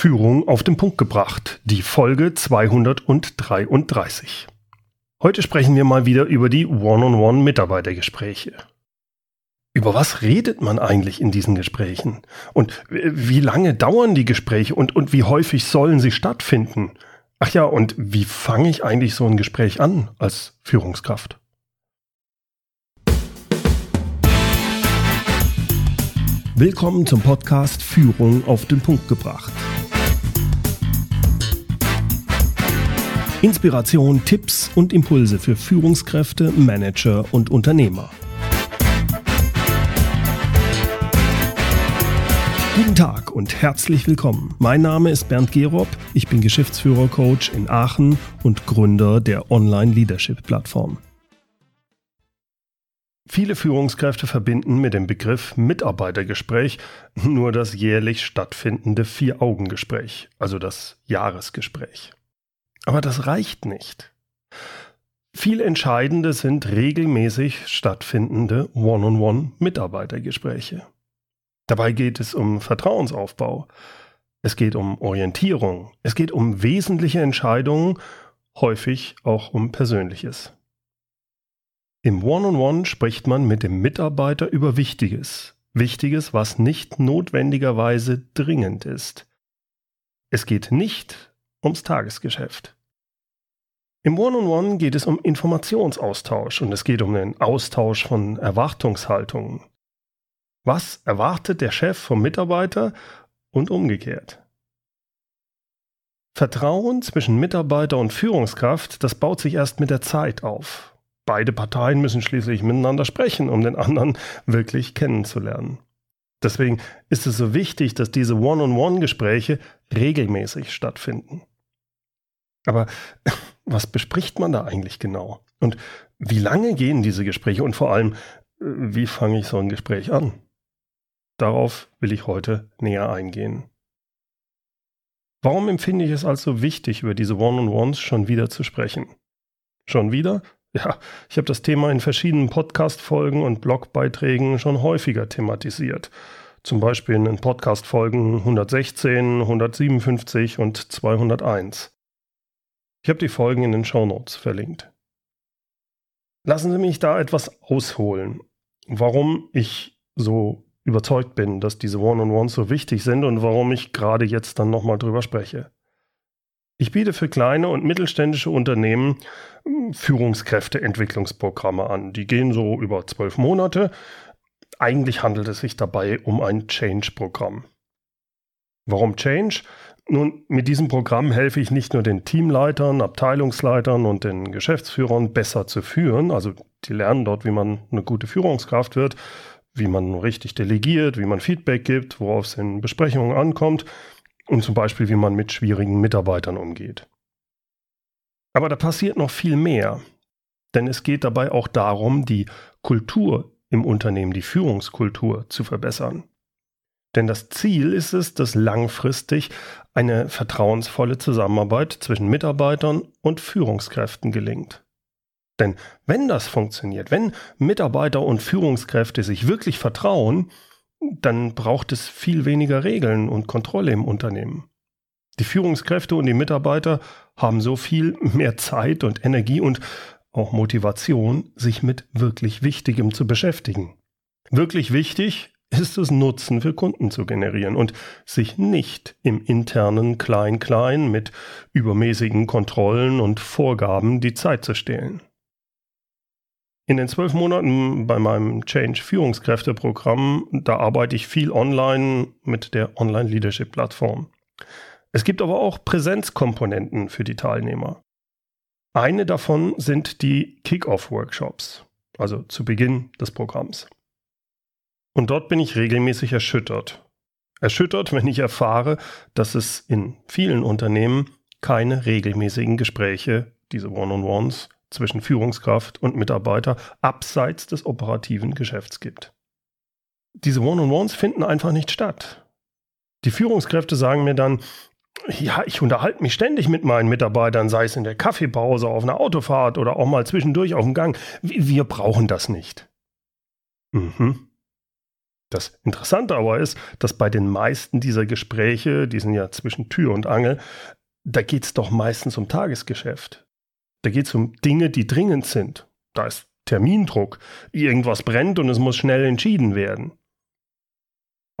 Führung auf den Punkt gebracht, die Folge 233. Heute sprechen wir mal wieder über die One-on-One-Mitarbeitergespräche. Über was redet man eigentlich in diesen Gesprächen? Und wie lange dauern die Gespräche und, und wie häufig sollen sie stattfinden? Ach ja, und wie fange ich eigentlich so ein Gespräch an als Führungskraft? Willkommen zum Podcast Führung auf den Punkt gebracht. Inspiration, Tipps und Impulse für Führungskräfte, Manager und Unternehmer. Guten Tag und herzlich willkommen. Mein Name ist Bernd Gerob, ich bin Geschäftsführer-Coach in Aachen und Gründer der Online-Leadership-Plattform. Viele Führungskräfte verbinden mit dem Begriff Mitarbeitergespräch nur das jährlich stattfindende Vier-Augen-Gespräch, also das Jahresgespräch. Aber das reicht nicht. Viel entscheidender sind regelmäßig stattfindende One-on-One-Mitarbeitergespräche. Dabei geht es um Vertrauensaufbau. Es geht um Orientierung. Es geht um wesentliche Entscheidungen, häufig auch um Persönliches. Im One-on-One -on -One spricht man mit dem Mitarbeiter über Wichtiges. Wichtiges, was nicht notwendigerweise dringend ist. Es geht nicht ums Tagesgeschäft. Im One-on-One -on -One geht es um Informationsaustausch und es geht um den Austausch von Erwartungshaltungen. Was erwartet der Chef vom Mitarbeiter und umgekehrt? Vertrauen zwischen Mitarbeiter und Führungskraft, das baut sich erst mit der Zeit auf. Beide Parteien müssen schließlich miteinander sprechen, um den anderen wirklich kennenzulernen. Deswegen ist es so wichtig, dass diese One-on-One-Gespräche regelmäßig stattfinden. Aber was bespricht man da eigentlich genau? Und wie lange gehen diese Gespräche? Und vor allem, wie fange ich so ein Gespräch an? Darauf will ich heute näher eingehen. Warum empfinde ich es als so wichtig, über diese One-on-Ones schon wieder zu sprechen? Schon wieder? Ja, ich habe das Thema in verschiedenen Podcast-Folgen und Blogbeiträgen schon häufiger thematisiert. Zum Beispiel in den Podcast-Folgen 116, 157 und 201. Ich habe die Folgen in den Shownotes verlinkt. Lassen Sie mich da etwas ausholen, warum ich so überzeugt bin, dass diese One-on-Ones so wichtig sind und warum ich gerade jetzt dann nochmal drüber spreche. Ich biete für kleine und mittelständische Unternehmen hm, Führungskräfteentwicklungsprogramme an. Die gehen so über zwölf Monate. Eigentlich handelt es sich dabei um ein Change-Programm. Warum Change? Nun, mit diesem Programm helfe ich nicht nur den Teamleitern, Abteilungsleitern und den Geschäftsführern besser zu führen, also die lernen dort, wie man eine gute Führungskraft wird, wie man richtig delegiert, wie man Feedback gibt, worauf es in Besprechungen ankommt, und zum Beispiel, wie man mit schwierigen Mitarbeitern umgeht. Aber da passiert noch viel mehr, denn es geht dabei auch darum, die Kultur im Unternehmen, die Führungskultur zu verbessern. Denn das Ziel ist es, dass langfristig eine vertrauensvolle Zusammenarbeit zwischen Mitarbeitern und Führungskräften gelingt. Denn wenn das funktioniert, wenn Mitarbeiter und Führungskräfte sich wirklich vertrauen, dann braucht es viel weniger Regeln und Kontrolle im Unternehmen. Die Führungskräfte und die Mitarbeiter haben so viel mehr Zeit und Energie und auch Motivation, sich mit wirklich Wichtigem zu beschäftigen. Wirklich wichtig ist es, Nutzen für Kunden zu generieren und sich nicht im internen Klein-Klein mit übermäßigen Kontrollen und Vorgaben die Zeit zu stehlen. In den zwölf Monaten bei meinem Change Führungskräfteprogramm, da arbeite ich viel online mit der Online Leadership Plattform. Es gibt aber auch Präsenzkomponenten für die Teilnehmer. Eine davon sind die Kick-Off-Workshops, also zu Beginn des Programms. Und dort bin ich regelmäßig erschüttert. Erschüttert, wenn ich erfahre, dass es in vielen Unternehmen keine regelmäßigen Gespräche, diese One-on-Ones, zwischen Führungskraft und Mitarbeiter abseits des operativen Geschäfts gibt. Diese One-on-Ones finden einfach nicht statt. Die Führungskräfte sagen mir dann, ja, ich unterhalte mich ständig mit meinen Mitarbeitern, sei es in der Kaffeepause, auf einer Autofahrt oder auch mal zwischendurch auf dem Gang. Wir brauchen das nicht. Mhm. Das Interessante aber ist, dass bei den meisten dieser Gespräche, die sind ja zwischen Tür und Angel, da geht es doch meistens um Tagesgeschäft. Da geht es um Dinge, die dringend sind. Da ist Termindruck, irgendwas brennt und es muss schnell entschieden werden.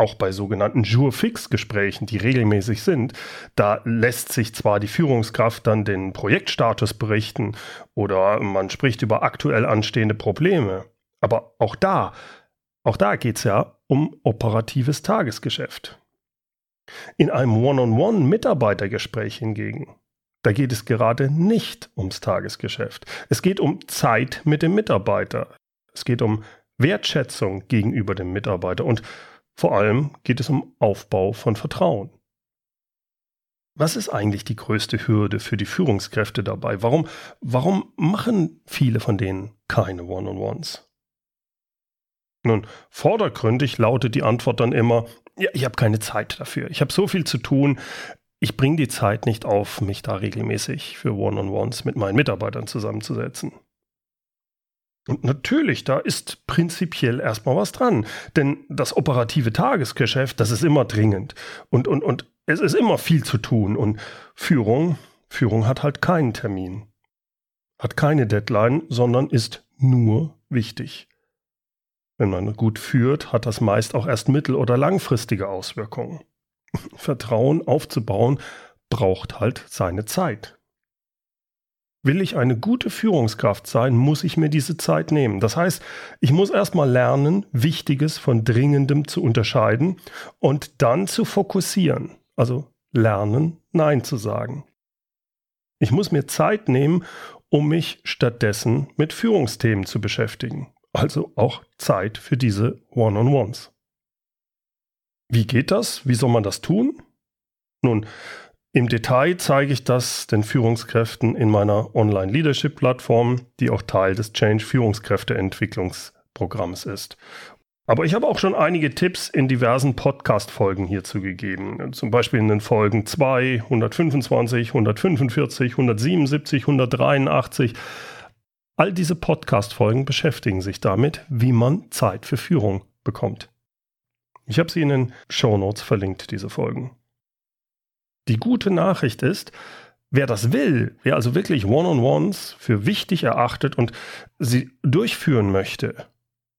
Auch bei sogenannten Jour-Fix-Gesprächen, die regelmäßig sind, da lässt sich zwar die Führungskraft dann den Projektstatus berichten oder man spricht über aktuell anstehende Probleme, aber auch da, auch da geht es ja um operatives Tagesgeschäft. In einem One-on-One-Mitarbeitergespräch hingegen, da geht es gerade nicht ums Tagesgeschäft. Es geht um Zeit mit dem Mitarbeiter. Es geht um Wertschätzung gegenüber dem Mitarbeiter und vor allem geht es um Aufbau von Vertrauen. Was ist eigentlich die größte Hürde für die Führungskräfte dabei? Warum, warum machen viele von denen keine One-on-Ones? Nun, vordergründig lautet die Antwort dann immer, ja, ich habe keine Zeit dafür. Ich habe so viel zu tun. Ich bringe die Zeit nicht auf, mich da regelmäßig für One-on-Ones mit meinen Mitarbeitern zusammenzusetzen. Und natürlich, da ist prinzipiell erstmal was dran. Denn das operative Tagesgeschäft, das ist immer dringend. Und, und, und es ist immer viel zu tun. Und Führung, Führung hat halt keinen Termin. Hat keine Deadline, sondern ist nur wichtig. Wenn man gut führt, hat das meist auch erst mittel- oder langfristige Auswirkungen. Vertrauen aufzubauen braucht halt seine Zeit. Will ich eine gute Führungskraft sein, muss ich mir diese Zeit nehmen. Das heißt, ich muss erstmal lernen, Wichtiges von Dringendem zu unterscheiden und dann zu fokussieren. Also lernen, Nein zu sagen. Ich muss mir Zeit nehmen, um mich stattdessen mit Führungsthemen zu beschäftigen also auch Zeit für diese One-on-Ones. Wie geht das? Wie soll man das tun? Nun, im Detail zeige ich das den Führungskräften in meiner Online-Leadership-Plattform, die auch Teil des Change-Führungskräfte-Entwicklungsprogramms ist. Aber ich habe auch schon einige Tipps in diversen Podcast-Folgen hierzu gegeben. Zum Beispiel in den Folgen 2, 125, 145, 177, 183 All diese Podcast-Folgen beschäftigen sich damit, wie man Zeit für Führung bekommt. Ich habe sie in den Show Notes verlinkt, diese Folgen. Die gute Nachricht ist, wer das will, wer also wirklich One-on-Ones für wichtig erachtet und sie durchführen möchte,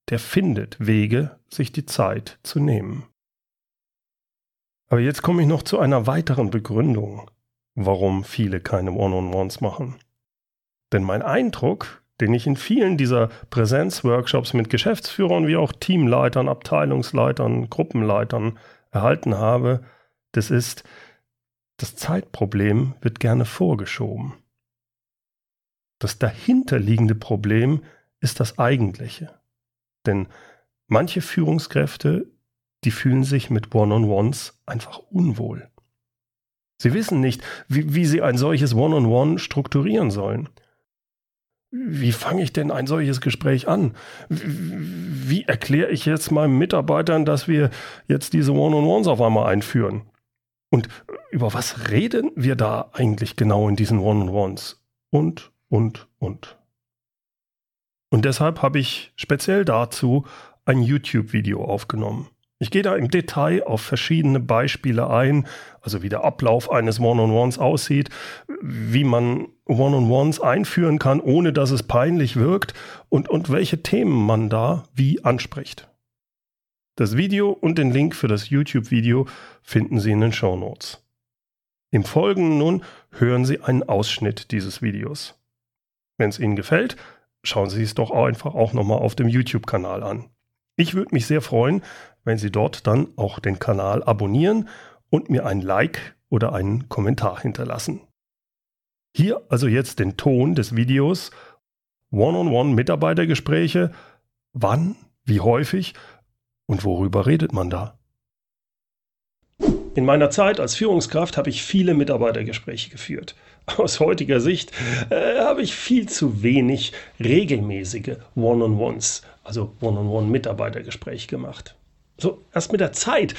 der findet Wege, sich die Zeit zu nehmen. Aber jetzt komme ich noch zu einer weiteren Begründung, warum viele keine One-on-Ones machen. Denn mein Eindruck den ich in vielen dieser Präsenzworkshops mit Geschäftsführern wie auch Teamleitern, Abteilungsleitern, Gruppenleitern erhalten habe, das ist, das Zeitproblem wird gerne vorgeschoben. Das dahinterliegende Problem ist das eigentliche. Denn manche Führungskräfte, die fühlen sich mit One-on-Ones einfach unwohl. Sie wissen nicht, wie, wie sie ein solches One-on-One -on -One strukturieren sollen wie fange ich denn ein solches Gespräch an? Wie erkläre ich jetzt meinen Mitarbeitern, dass wir jetzt diese One-on-Ones auf einmal einführen? Und über was reden wir da eigentlich genau in diesen One-on-Ones? Und, und, und. Und deshalb habe ich speziell dazu ein YouTube-Video aufgenommen. Ich gehe da im Detail auf verschiedene Beispiele ein, also wie der Ablauf eines One-on-Ones aussieht, wie man One-on-Ones einführen kann, ohne dass es peinlich wirkt und, und welche Themen man da wie anspricht. Das Video und den Link für das YouTube-Video finden Sie in den Show Notes. Im Folgenden nun hören Sie einen Ausschnitt dieses Videos. Wenn es Ihnen gefällt, schauen Sie es doch einfach auch nochmal auf dem YouTube-Kanal an. Ich würde mich sehr freuen, wenn Sie dort dann auch den Kanal abonnieren und mir ein Like oder einen Kommentar hinterlassen. Hier also jetzt den Ton des Videos One-on-One Mitarbeitergespräche. Wann, wie häufig und worüber redet man da? In meiner Zeit als Führungskraft habe ich viele Mitarbeitergespräche geführt. Aus heutiger Sicht äh, habe ich viel zu wenig regelmäßige One-on-Ones, also One-on-One-Mitarbeitergespräche gemacht. So, erst mit der Zeit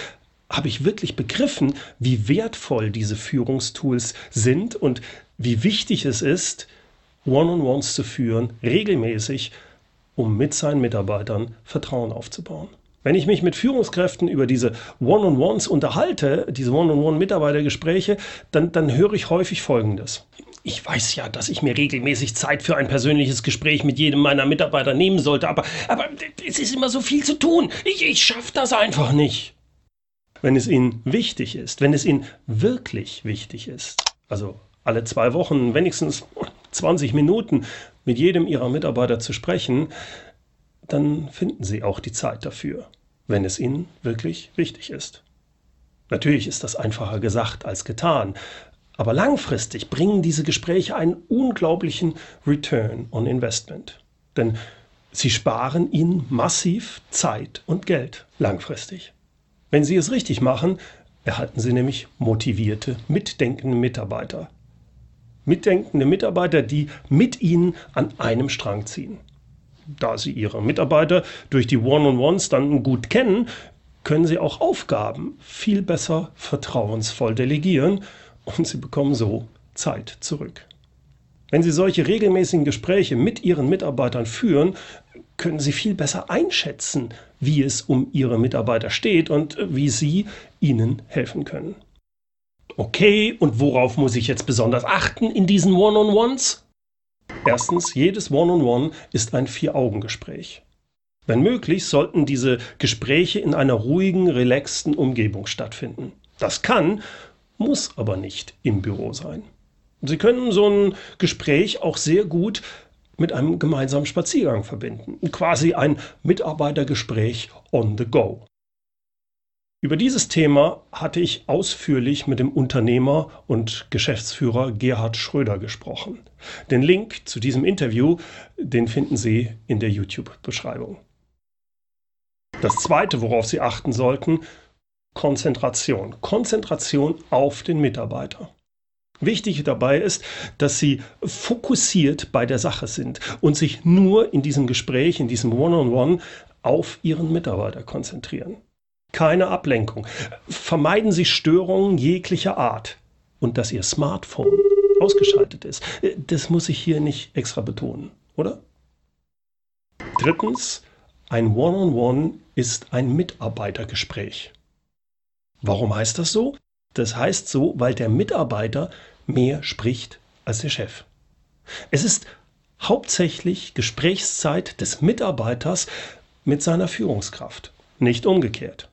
habe ich wirklich begriffen, wie wertvoll diese Führungstools sind und wie wichtig es ist, One-on-Ones zu führen, regelmäßig, um mit seinen Mitarbeitern Vertrauen aufzubauen. Wenn ich mich mit Führungskräften über diese One-on-Ones unterhalte, diese One-on-One-Mitarbeitergespräche, dann, dann höre ich häufig Folgendes. Ich weiß ja, dass ich mir regelmäßig Zeit für ein persönliches Gespräch mit jedem meiner Mitarbeiter nehmen sollte, aber, aber es ist immer so viel zu tun. Ich, ich schaffe das einfach nicht. Wenn es Ihnen wichtig ist, wenn es Ihnen wirklich wichtig ist, also alle zwei Wochen wenigstens 20 Minuten mit jedem Ihrer Mitarbeiter zu sprechen, dann finden Sie auch die Zeit dafür, wenn es Ihnen wirklich wichtig ist. Natürlich ist das einfacher gesagt als getan, aber langfristig bringen diese Gespräche einen unglaublichen Return on Investment. Denn sie sparen Ihnen massiv Zeit und Geld langfristig. Wenn Sie es richtig machen, erhalten Sie nämlich motivierte, mitdenkende Mitarbeiter. Mitdenkende Mitarbeiter, die mit Ihnen an einem Strang ziehen da Sie Ihre Mitarbeiter durch die One-on-Ones dann gut kennen, können Sie auch Aufgaben viel besser vertrauensvoll delegieren und Sie bekommen so Zeit zurück. Wenn Sie solche regelmäßigen Gespräche mit Ihren Mitarbeitern führen, können Sie viel besser einschätzen, wie es um Ihre Mitarbeiter steht und wie Sie ihnen helfen können. Okay, und worauf muss ich jetzt besonders achten in diesen One-on-Ones? Erstens, jedes One-on-One ist ein Vier-Augen-Gespräch. Wenn möglich, sollten diese Gespräche in einer ruhigen, relaxten Umgebung stattfinden. Das kann, muss aber nicht im Büro sein. Sie können so ein Gespräch auch sehr gut mit einem gemeinsamen Spaziergang verbinden. Quasi ein Mitarbeitergespräch on the go. Über dieses Thema hatte ich ausführlich mit dem Unternehmer und Geschäftsführer Gerhard Schröder gesprochen. Den Link zu diesem Interview, den finden Sie in der YouTube-Beschreibung. Das Zweite, worauf Sie achten sollten, Konzentration. Konzentration auf den Mitarbeiter. Wichtig dabei ist, dass Sie fokussiert bei der Sache sind und sich nur in diesem Gespräch, in diesem One-on-One -on -One auf Ihren Mitarbeiter konzentrieren. Keine Ablenkung. Vermeiden Sie Störungen jeglicher Art. Und dass Ihr Smartphone ausgeschaltet ist, das muss ich hier nicht extra betonen, oder? Drittens, ein One-on-One -on -One ist ein Mitarbeitergespräch. Warum heißt das so? Das heißt so, weil der Mitarbeiter mehr spricht als der Chef. Es ist hauptsächlich Gesprächszeit des Mitarbeiters mit seiner Führungskraft, nicht umgekehrt.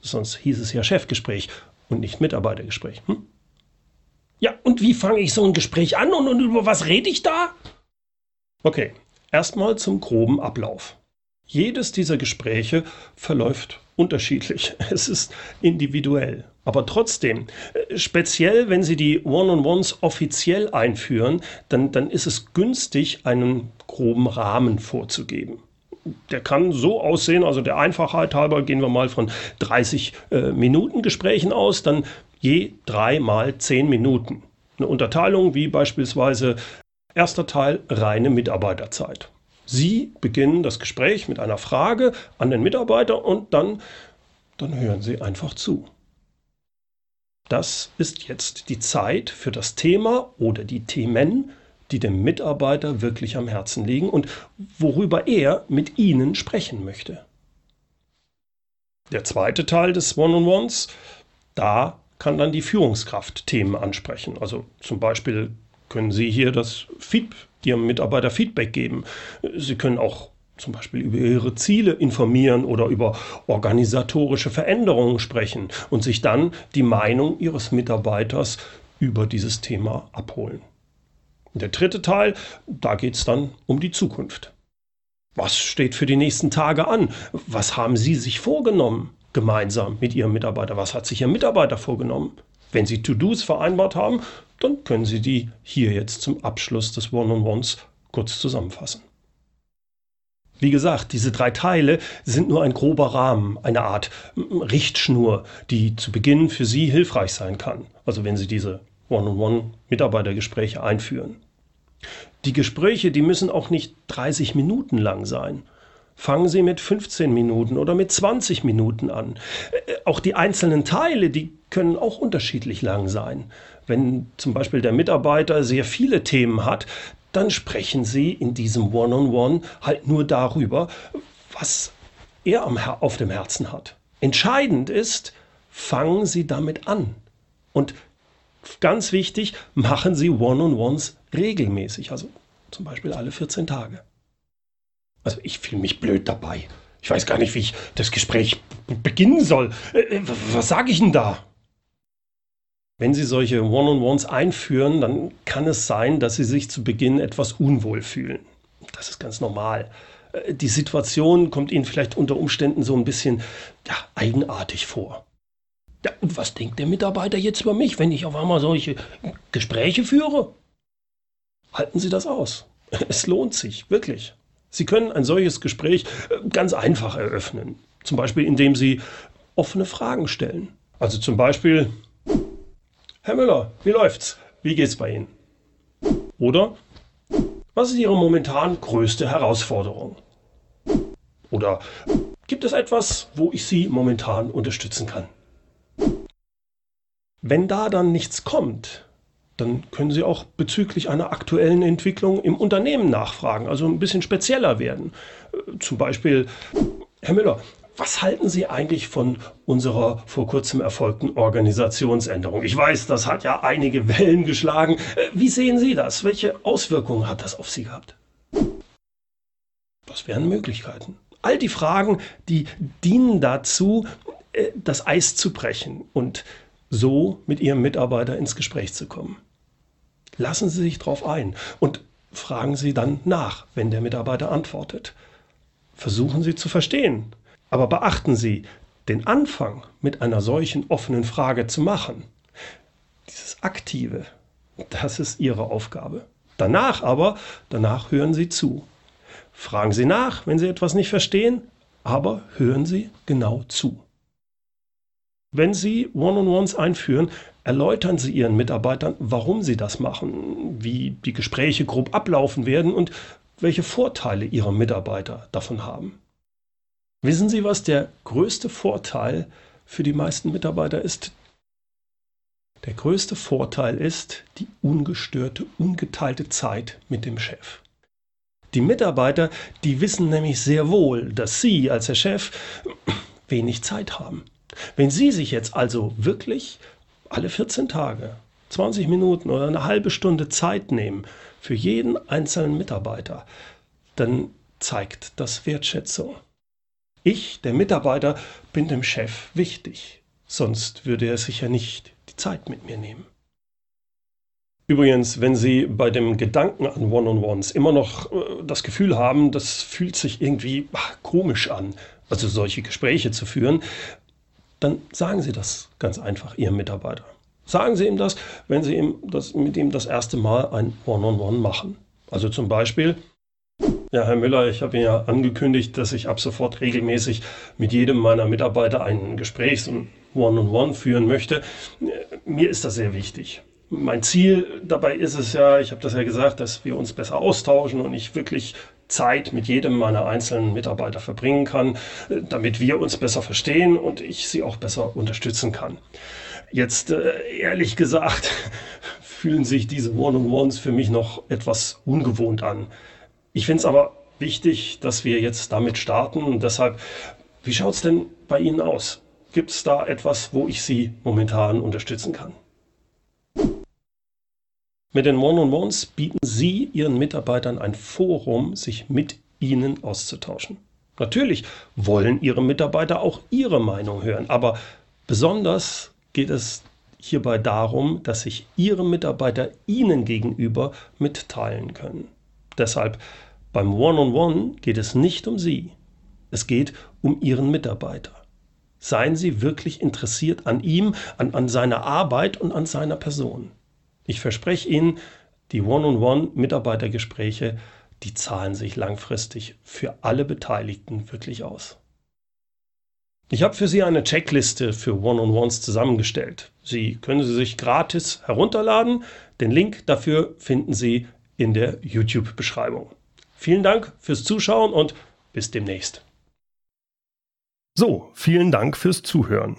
Sonst hieß es ja Chefgespräch und nicht Mitarbeitergespräch. Hm? Ja, und wie fange ich so ein Gespräch an und, und über was rede ich da? Okay, erstmal zum groben Ablauf. Jedes dieser Gespräche verläuft unterschiedlich. Es ist individuell. Aber trotzdem, äh, speziell wenn Sie die One-on-Ones offiziell einführen, dann, dann ist es günstig, einen groben Rahmen vorzugeben der kann so aussehen, also der Einfachheit halber gehen wir mal von 30 äh, Minuten Gesprächen aus, dann je drei mal zehn Minuten. Eine Unterteilung wie beispielsweise erster Teil reine Mitarbeiterzeit. Sie beginnen das Gespräch mit einer Frage an den Mitarbeiter und dann, dann hören Sie einfach zu. Das ist jetzt die Zeit für das Thema oder die Themen, die dem Mitarbeiter wirklich am Herzen liegen und worüber er mit Ihnen sprechen möchte. Der zweite Teil des One-on-Ones, da kann dann die Führungskraft Themen ansprechen. Also zum Beispiel können Sie hier das Feed, Ihrem Mitarbeiter Feedback geben. Sie können auch zum Beispiel über Ihre Ziele informieren oder über organisatorische Veränderungen sprechen und sich dann die Meinung Ihres Mitarbeiters über dieses Thema abholen. Der dritte Teil, da geht es dann um die Zukunft. Was steht für die nächsten Tage an? Was haben Sie sich vorgenommen gemeinsam mit Ihrem Mitarbeiter? Was hat sich Ihr Mitarbeiter vorgenommen? Wenn Sie To-Dos vereinbart haben, dann können Sie die hier jetzt zum Abschluss des One-on-Ones kurz zusammenfassen. Wie gesagt, diese drei Teile sind nur ein grober Rahmen, eine Art Richtschnur, die zu Beginn für Sie hilfreich sein kann. Also wenn Sie diese One-on-One-Mitarbeitergespräche einführen. Die Gespräche, die müssen auch nicht 30 Minuten lang sein. Fangen Sie mit 15 Minuten oder mit 20 Minuten an. Äh, auch die einzelnen Teile, die können auch unterschiedlich lang sein. Wenn zum Beispiel der Mitarbeiter sehr viele Themen hat, dann sprechen Sie in diesem One-on-One -on -One halt nur darüber, was er auf dem Herzen hat. Entscheidend ist, fangen Sie damit an. Und ganz wichtig, machen Sie One-on-Ones regelmäßig, also zum Beispiel alle 14 Tage. Also ich fühle mich blöd dabei. Ich weiß gar nicht, wie ich das Gespräch beginnen soll. Äh, äh, was sage ich denn da? Wenn Sie solche One-on-Ones einführen, dann kann es sein, dass Sie sich zu Beginn etwas unwohl fühlen. Das ist ganz normal. Äh, die Situation kommt Ihnen vielleicht unter Umständen so ein bisschen ja, eigenartig vor. Ja, und was denkt der Mitarbeiter jetzt über mich, wenn ich auf einmal solche Gespräche führe? Halten Sie das aus. Es lohnt sich, wirklich. Sie können ein solches Gespräch äh, ganz einfach eröffnen. Zum Beispiel, indem Sie offene Fragen stellen. Also zum Beispiel, Herr Müller, wie läuft's? Wie geht's bei Ihnen? Oder, was ist Ihre momentan größte Herausforderung? Oder gibt es etwas, wo ich Sie momentan unterstützen kann? Wenn da dann nichts kommt, dann können Sie auch bezüglich einer aktuellen Entwicklung im Unternehmen nachfragen, also ein bisschen spezieller werden. Äh, zum Beispiel, Herr Müller, was halten Sie eigentlich von unserer vor kurzem erfolgten Organisationsänderung? Ich weiß, das hat ja einige Wellen geschlagen. Äh, wie sehen Sie das? Welche Auswirkungen hat das auf Sie gehabt? Das wären Möglichkeiten. All die Fragen, die dienen dazu, äh, das Eis zu brechen und so mit Ihrem Mitarbeiter ins Gespräch zu kommen. Lassen Sie sich darauf ein und fragen Sie dann nach, wenn der Mitarbeiter antwortet. Versuchen Sie zu verstehen, aber beachten Sie, den Anfang mit einer solchen offenen Frage zu machen. Dieses Aktive, das ist Ihre Aufgabe. Danach aber, danach hören Sie zu. Fragen Sie nach, wenn Sie etwas nicht verstehen, aber hören Sie genau zu. Wenn Sie One-on-Ones einführen, erläutern Sie Ihren Mitarbeitern, warum Sie das machen, wie die Gespräche grob ablaufen werden und welche Vorteile Ihre Mitarbeiter davon haben. Wissen Sie, was der größte Vorteil für die meisten Mitarbeiter ist? Der größte Vorteil ist die ungestörte, ungeteilte Zeit mit dem Chef. Die Mitarbeiter, die wissen nämlich sehr wohl, dass Sie als Herr Chef wenig Zeit haben. Wenn Sie sich jetzt also wirklich alle 14 Tage 20 Minuten oder eine halbe Stunde Zeit nehmen für jeden einzelnen Mitarbeiter, dann zeigt das Wertschätzung. Ich, der Mitarbeiter, bin dem Chef wichtig, sonst würde er sich ja nicht die Zeit mit mir nehmen. Übrigens, wenn Sie bei dem Gedanken an One-on-Ones immer noch äh, das Gefühl haben, das fühlt sich irgendwie komisch an, also solche Gespräche zu führen, dann sagen Sie das ganz einfach Ihrem Mitarbeiter. Sagen Sie ihm das, wenn Sie ihm das, mit ihm das erste Mal ein One-on-One -on -One machen. Also zum Beispiel, ja, Herr Müller, ich habe Ihnen ja angekündigt, dass ich ab sofort regelmäßig mit jedem meiner Mitarbeiter ein Gespräch, so ein One-on-One -on -One führen möchte. Mir ist das sehr wichtig. Mein Ziel dabei ist es ja, ich habe das ja gesagt, dass wir uns besser austauschen und ich wirklich Zeit mit jedem meiner einzelnen Mitarbeiter verbringen kann, damit wir uns besser verstehen und ich sie auch besser unterstützen kann. Jetzt äh, ehrlich gesagt fühlen sich diese One-on-Ones für mich noch etwas ungewohnt an. Ich finde es aber wichtig, dass wir jetzt damit starten und deshalb, wie schaut es denn bei Ihnen aus? Gibt es da etwas, wo ich Sie momentan unterstützen kann? Mit den One-on-Ones bieten Sie Ihren Mitarbeitern ein Forum, sich mit Ihnen auszutauschen. Natürlich wollen Ihre Mitarbeiter auch Ihre Meinung hören, aber besonders geht es hierbei darum, dass sich Ihre Mitarbeiter Ihnen gegenüber mitteilen können. Deshalb beim One-on-One -on -One geht es nicht um Sie, es geht um Ihren Mitarbeiter. Seien Sie wirklich interessiert an ihm, an, an seiner Arbeit und an seiner Person. Ich verspreche Ihnen, die One-on-One-Mitarbeitergespräche, die zahlen sich langfristig für alle Beteiligten wirklich aus. Ich habe für Sie eine Checkliste für One-on-Ones zusammengestellt. Sie können sie sich gratis herunterladen. Den Link dafür finden Sie in der YouTube-Beschreibung. Vielen Dank fürs Zuschauen und bis demnächst. So, vielen Dank fürs Zuhören.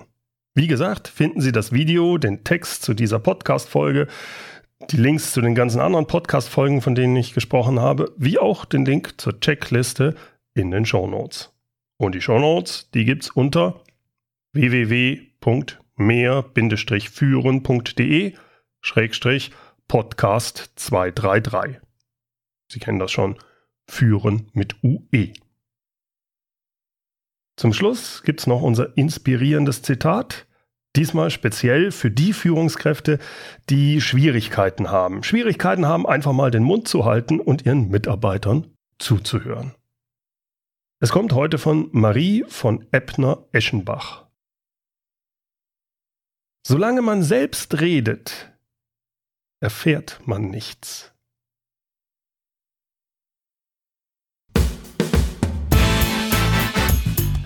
Wie gesagt, finden Sie das Video, den Text zu dieser Podcast-Folge, die Links zu den ganzen anderen Podcast-Folgen, von denen ich gesprochen habe, wie auch den Link zur Checkliste in den Show Notes. Und die Shownotes, die gibt's unter www.mehr-führen.de Schrägstrich Podcast 233. Sie kennen das schon. Führen mit UE. Zum Schluss gibt's noch unser inspirierendes Zitat. Diesmal speziell für die Führungskräfte, die Schwierigkeiten haben. Schwierigkeiten haben, einfach mal den Mund zu halten und ihren Mitarbeitern zuzuhören. Es kommt heute von Marie von Eppner-Eschenbach. Solange man selbst redet, erfährt man nichts.